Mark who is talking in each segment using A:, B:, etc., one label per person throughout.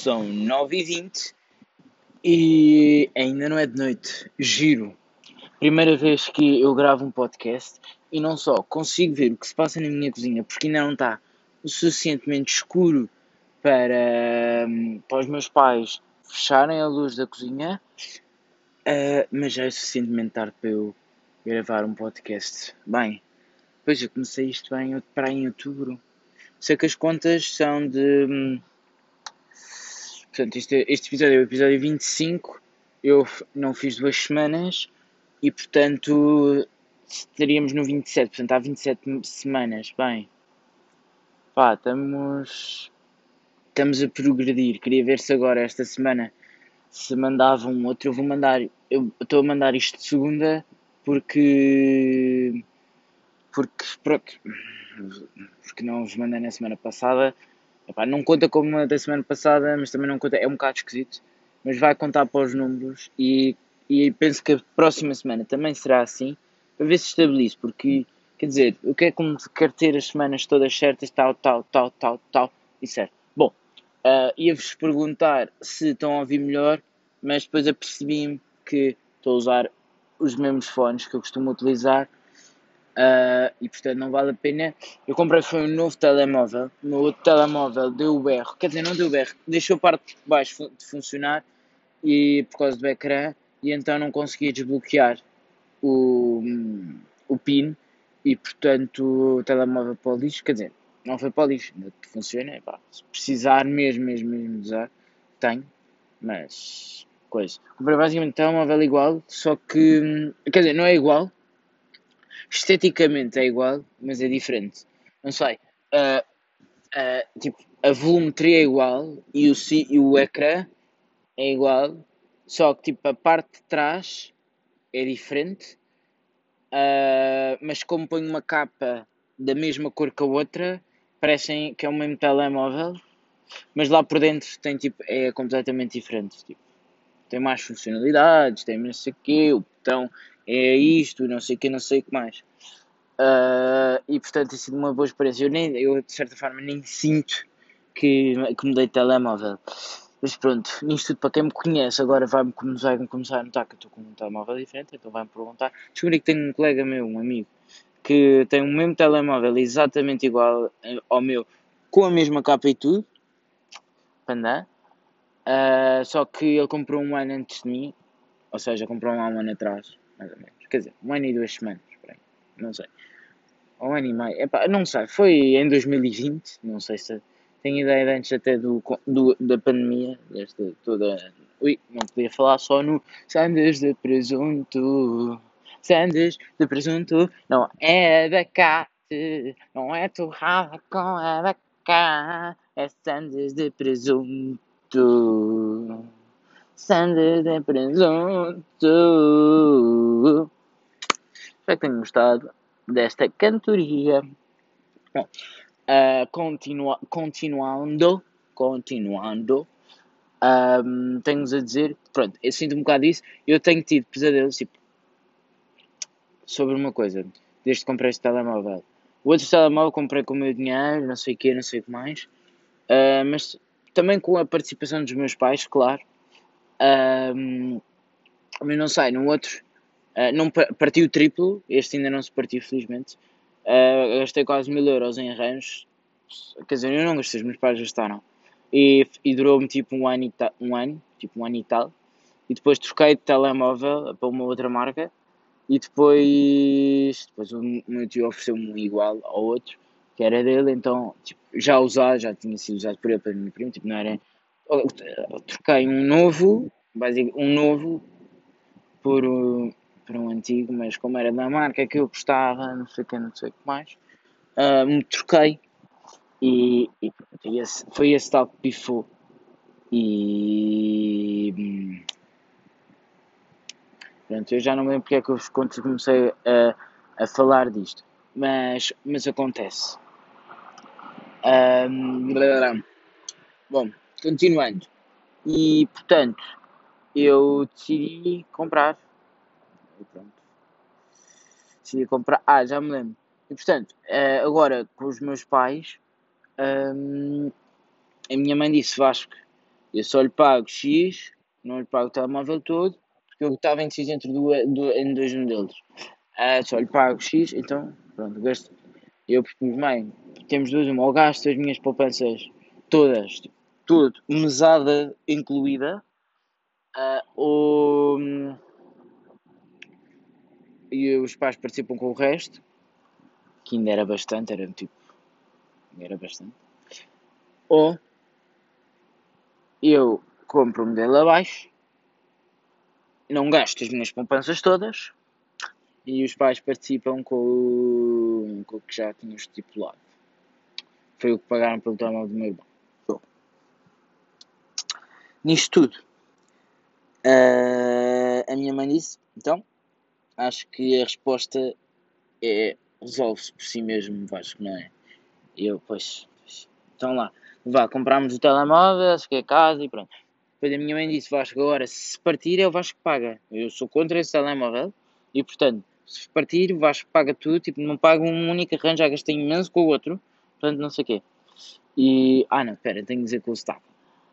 A: São 9h20 e ainda não é de noite. Giro. Primeira vez que eu gravo um podcast e não só consigo ver o que se passa na minha cozinha porque ainda não está suficientemente escuro para, hum, para os meus pais fecharem a luz da cozinha, uh, mas já é suficientemente tarde para eu gravar um podcast. Bem, pois eu comecei isto bem para em outubro. Sei que as contas são de. Portanto, este, este episódio é o episódio 25. Eu não fiz duas semanas e, portanto, estaríamos no 27. Portanto, há 27 semanas. Bem, pá, estamos. Estamos a progredir. Queria ver se agora, esta semana, se mandava um outro. Eu vou mandar. Eu estou a mandar isto de segunda porque. Porque. Pronto porque não vos mandei na semana passada. Epá, não conta como uma da semana passada, mas também não conta, é um bocado esquisito. Mas vai contar para os números e, e penso que a próxima semana também será assim, para ver se estabilizo, porque quer dizer, o que é como quer ter as semanas todas certas, tal, tal, tal, tal, tal, e certo. Bom, uh, ia-vos perguntar se estão a ouvir melhor, mas depois apercebi-me que estou a usar os mesmos fones que eu costumo utilizar Uh, e portanto não vale a pena. Eu comprei foi um novo telemóvel. O meu outro telemóvel deu o berro, quer dizer, não deu o berro, deixou a parte de baixo de funcionar e por causa do ecrã e então não conseguia desbloquear o, o PIN e portanto o telemóvel para o lixo, quer dizer, não foi para o lixo, funciona, pá, se precisar mesmo, mesmo, mesmo usar, tenho, mas coisa. Comprei basicamente um telemóvel igual, só que, quer dizer, não é igual, esteticamente é igual, mas é diferente. Não sei. Uh, uh, tipo, a volumetria é igual e o, e o ecrã é igual, só que tipo, a parte de trás é diferente. Uh, mas como ponho uma capa da mesma cor que a outra, parecem que é o mesmo telemóvel, mas lá por dentro tem tipo, é completamente diferente. Tipo, tem mais funcionalidades, tem o quê, o botão é isto, não sei o que, não sei o que mais. Uh, e portanto tem sido uma boa experiência. Eu, nem, eu de certa forma nem sinto que, que mudei de telemóvel. Mas pronto, nisto tudo para quem me conhece, agora vai-me começar, começar a notar que eu estou com um telemóvel diferente, então vai-me perguntar. Descobri que tenho um colega meu, um amigo, que tem o mesmo telemóvel exatamente igual ao meu, com a mesma capa e tudo, andar. Uh, só que ele comprou um ano antes de mim, ou seja, comprou um ano atrás mais ou menos. Quer dizer, um ano e duas semanas, não sei. Um ano e meio, epá, não sei, foi em 2020, não sei se tenho ideia de antes até do, do, da pandemia, desta toda. Ui, não podia falar só no Sandes de presunto. Sandes de presunto, não é abacate, não é torrada com abacate, é Sandes de presunto sandes de presunto. Espero que tenham gostado desta cantoria. Bom, uh, continua, continuando, continuando, um, tenho-vos a dizer, pronto, eu sinto um bocado isso, eu tenho tido pesadelos, tipo, sobre uma coisa, desde que comprei este telemóvel. O outro telemóvel comprei com o meu dinheiro, não sei o que, não sei o que mais, uh, mas também com a participação dos meus pais, claro, um, mas não sei, no outro uh, não partiu triplo, este ainda não se partiu, felizmente. Uh, gastei quase mil euros em arranjos, quer dizer, eu não gastei, os meus pais gastaram. E, e durou-me tipo um ano, e um ano, tipo um ano e tal. E depois troquei de telemóvel para uma outra marca. E depois, depois o meu tio ofereceu-me um igual ao outro, que era dele, então tipo, já usado, já tinha sido usado por ele, para mim primo, tipo, não era troquei um novo, um novo por, por um antigo, mas como era da marca que eu gostava, não sei o que, não sei o que mais, uh, me troquei e, e pronto, esse, foi esse tal que pifou. E pronto, eu já não lembro porque é que eu comecei a, a falar disto, mas, mas acontece. Um, bom, Continuando. E, portanto, eu decidi comprar. E pronto. Decidi comprar. Ah, já me lembro. E, portanto, eh, agora com os meus pais, hum, a minha mãe disse: Vasco, Eu só lhe pago X, não lhe pago o telemóvel todo, porque eu estava indeciso entre do, em dois modelos. Uh, só lhe pago X, então, pronto, gasto. Eu propus, mãe, temos duas, uma, ou gasto as minhas poupanças todas, tipo, tudo, mesada incluída, uh, ou. E os pais participam com o resto, que ainda era bastante, era tipo. Era bastante. Ou eu compro o modelo abaixo, não gasto as minhas poupanças todas e os pais participam com o, com o que já tinham estipulado. Foi o que pagaram pelo telemóvel do meu irmão. Nisto tudo, uh, a minha mãe disse: então, acho que a resposta é resolve-se por si mesmo, Vasco, não é? Eu, pois, pois, então lá, vá, comprámos o telemóvel, que é casa e pronto. Depois a minha mãe disse: Vasco, agora se partir é o Vasco que paga. Eu sou contra esse telemóvel e portanto se partir, o Vasco paga tudo, tipo, não paga um único arranjo, já gastei imenso com o outro, portanto, não sei o quê. E, ah não, espera, tenho que dizer que o está.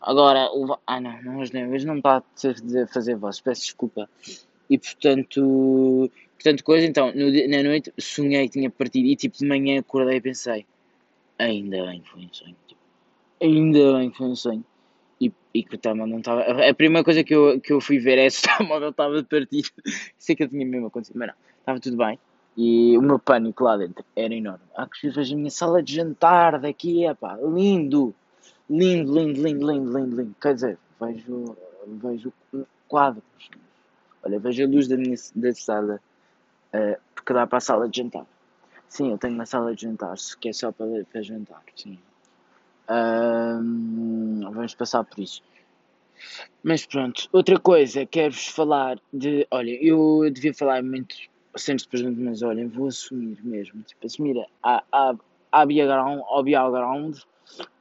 A: Agora, o, ah não, não, hoje, não, hoje não está a fazer voz, peço desculpa. E portanto, portanto, coisa, então, no, na noite sonhei que tinha partido e tipo de manhã acordei e pensei, ainda bem que foi um sonho, tipo, ainda bem que foi um sonho. E, e que o telemóvel não estava. A primeira coisa que eu, que eu fui ver é se o telemóvel estava partido. Sei que eu tinha mesmo acontecido, mas não estava tudo bem. E o meu pânico lá dentro era enorme. Ah, que vejo a minha sala de jantar daqui, é pá, lindo, lindo, lindo, lindo, lindo, lindo, lindo. Quer dizer, vejo, vejo quadros. Olha, vejo a luz da minha da sala, uh, porque dá para a sala de jantar. Sim, eu tenho uma sala de jantar, que é só para, para jantar, sim. vamos passar por isso. Mas pronto, outra coisa, quero-vos falar de. Olha, eu devia falar muito sentes presente, mas olhem, vou assumir mesmo, tipo, assumir a, a, a background, ao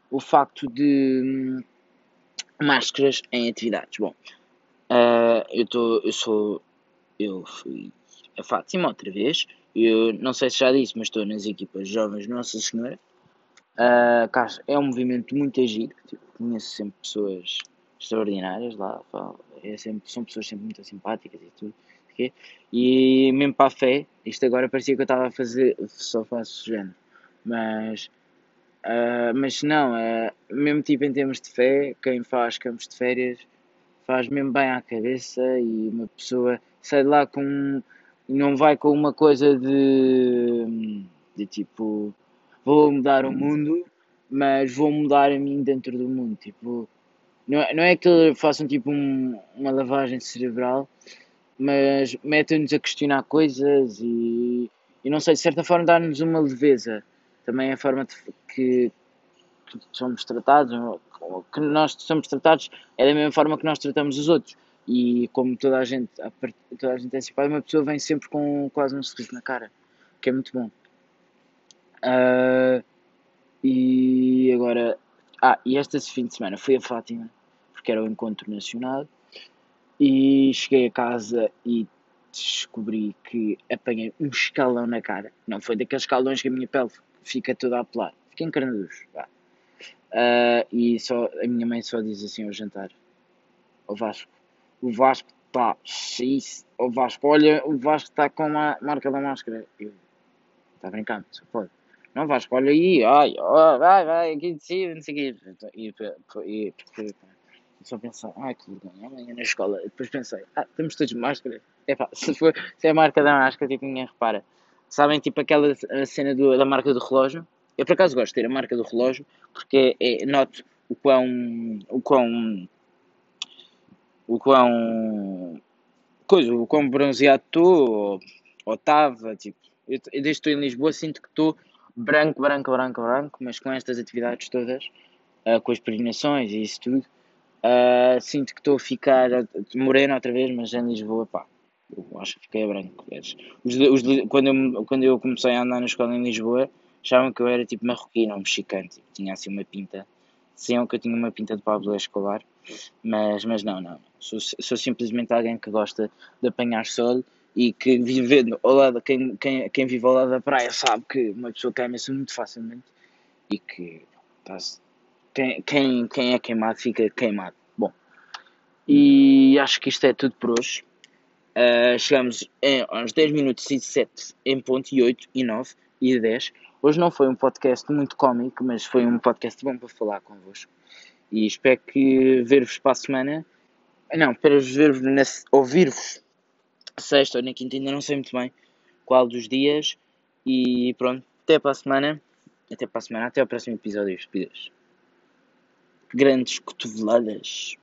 A: o facto de hum, máscaras em atividades. Bom, uh, eu, tô, eu sou, eu fui a Fátima outra vez, eu não sei se já disse, mas estou nas equipas jovens Nossa Senhora. Uh, é um movimento muito agir, tipo, conheço sempre pessoas extraordinárias lá, é sempre, são pessoas sempre muito simpáticas e tudo. E mesmo para a fé, isto agora parecia que eu estava a fazer, só faço género, mas, uh, mas não, uh, mesmo tipo em termos de fé, quem faz campos de férias faz mesmo bem à cabeça e uma pessoa sai de lá com, não vai com uma coisa de, de tipo, vou mudar o mundo, mas vou mudar a mim dentro do mundo, tipo, não é, não é que façam tipo um, uma lavagem cerebral, mas mete-nos a questionar coisas e, e não sei, de certa forma dá-nos uma leveza. Também a forma de, que, que somos tratados, que nós somos tratados é da mesma forma que nós tratamos os outros. E como toda a gente, toda a gente é antecipada, uma pessoa vem sempre com quase um sorriso na cara, que é muito bom. Uh, e agora, ah, e este fim de semana fui a Fátima, porque era o encontro nacional e cheguei a casa e descobri que apanhei um escalão na cara. Não foi daqueles escalões que a minha pele fica toda a apelar. Fiquei encarnaducho. Uh, e só, a minha mãe só diz assim ao jantar: O Vasco, o Vasco está cheio. O Vasco, olha, o Vasco está com a marca da máscara. Eu, está brincando, só pode. Não, Vasco, olha aí, ai, oh, vai, vai, aqui de cima, não sei o quê. E, e, e, só pensar, ai que vergonha, amanhã na escola. Depois pensei, ah, temos todos máscara. É pá, se, for, se é a marca da máscara, tipo, ninguém repara. Sabem, tipo, aquela cena do, da marca do relógio? Eu por acaso gosto de ter a marca do relógio porque é, noto o quão. o quão. o quão. coisa, o quão bronzeado estou ou estava, tipo. Eu, desde que estou em Lisboa sinto que estou branco, branco, branco, branco, mas com estas atividades todas, uh, com as peregrinações e isso tudo, Uh, sinto que estou a ficar moreno outra vez, mas em Lisboa, pá, eu acho que fiquei branco. Os, os, quando, eu, quando eu comecei a andar na escola em Lisboa, achavam que eu era tipo marroquino ou mexicano, tipo, tinha assim uma pinta. Diziam que eu tinha uma pinta de Pablo Escobar, mas, mas não, não. Sou, sou simplesmente alguém que gosta de apanhar sol e que vivendo ao lado, quem, quem, quem vive ao lado da praia sabe que uma pessoa queima-se muito facilmente e que tá quem, quem, quem é queimado fica queimado. E acho que isto é tudo por hoje. Uh, chegamos aos 10 minutos e 7 em ponto, e 8, e 9, e 10. Hoje não foi um podcast muito cómico, mas foi um podcast bom para falar convosco. E espero que ver-vos para a semana. Não, para ver-vos, ouvir-vos sexta ou na quinta, ainda não sei muito bem qual dos dias. E pronto, até para a semana. Até para a semana, até ao próximo episódio. Grandes cotoveladas.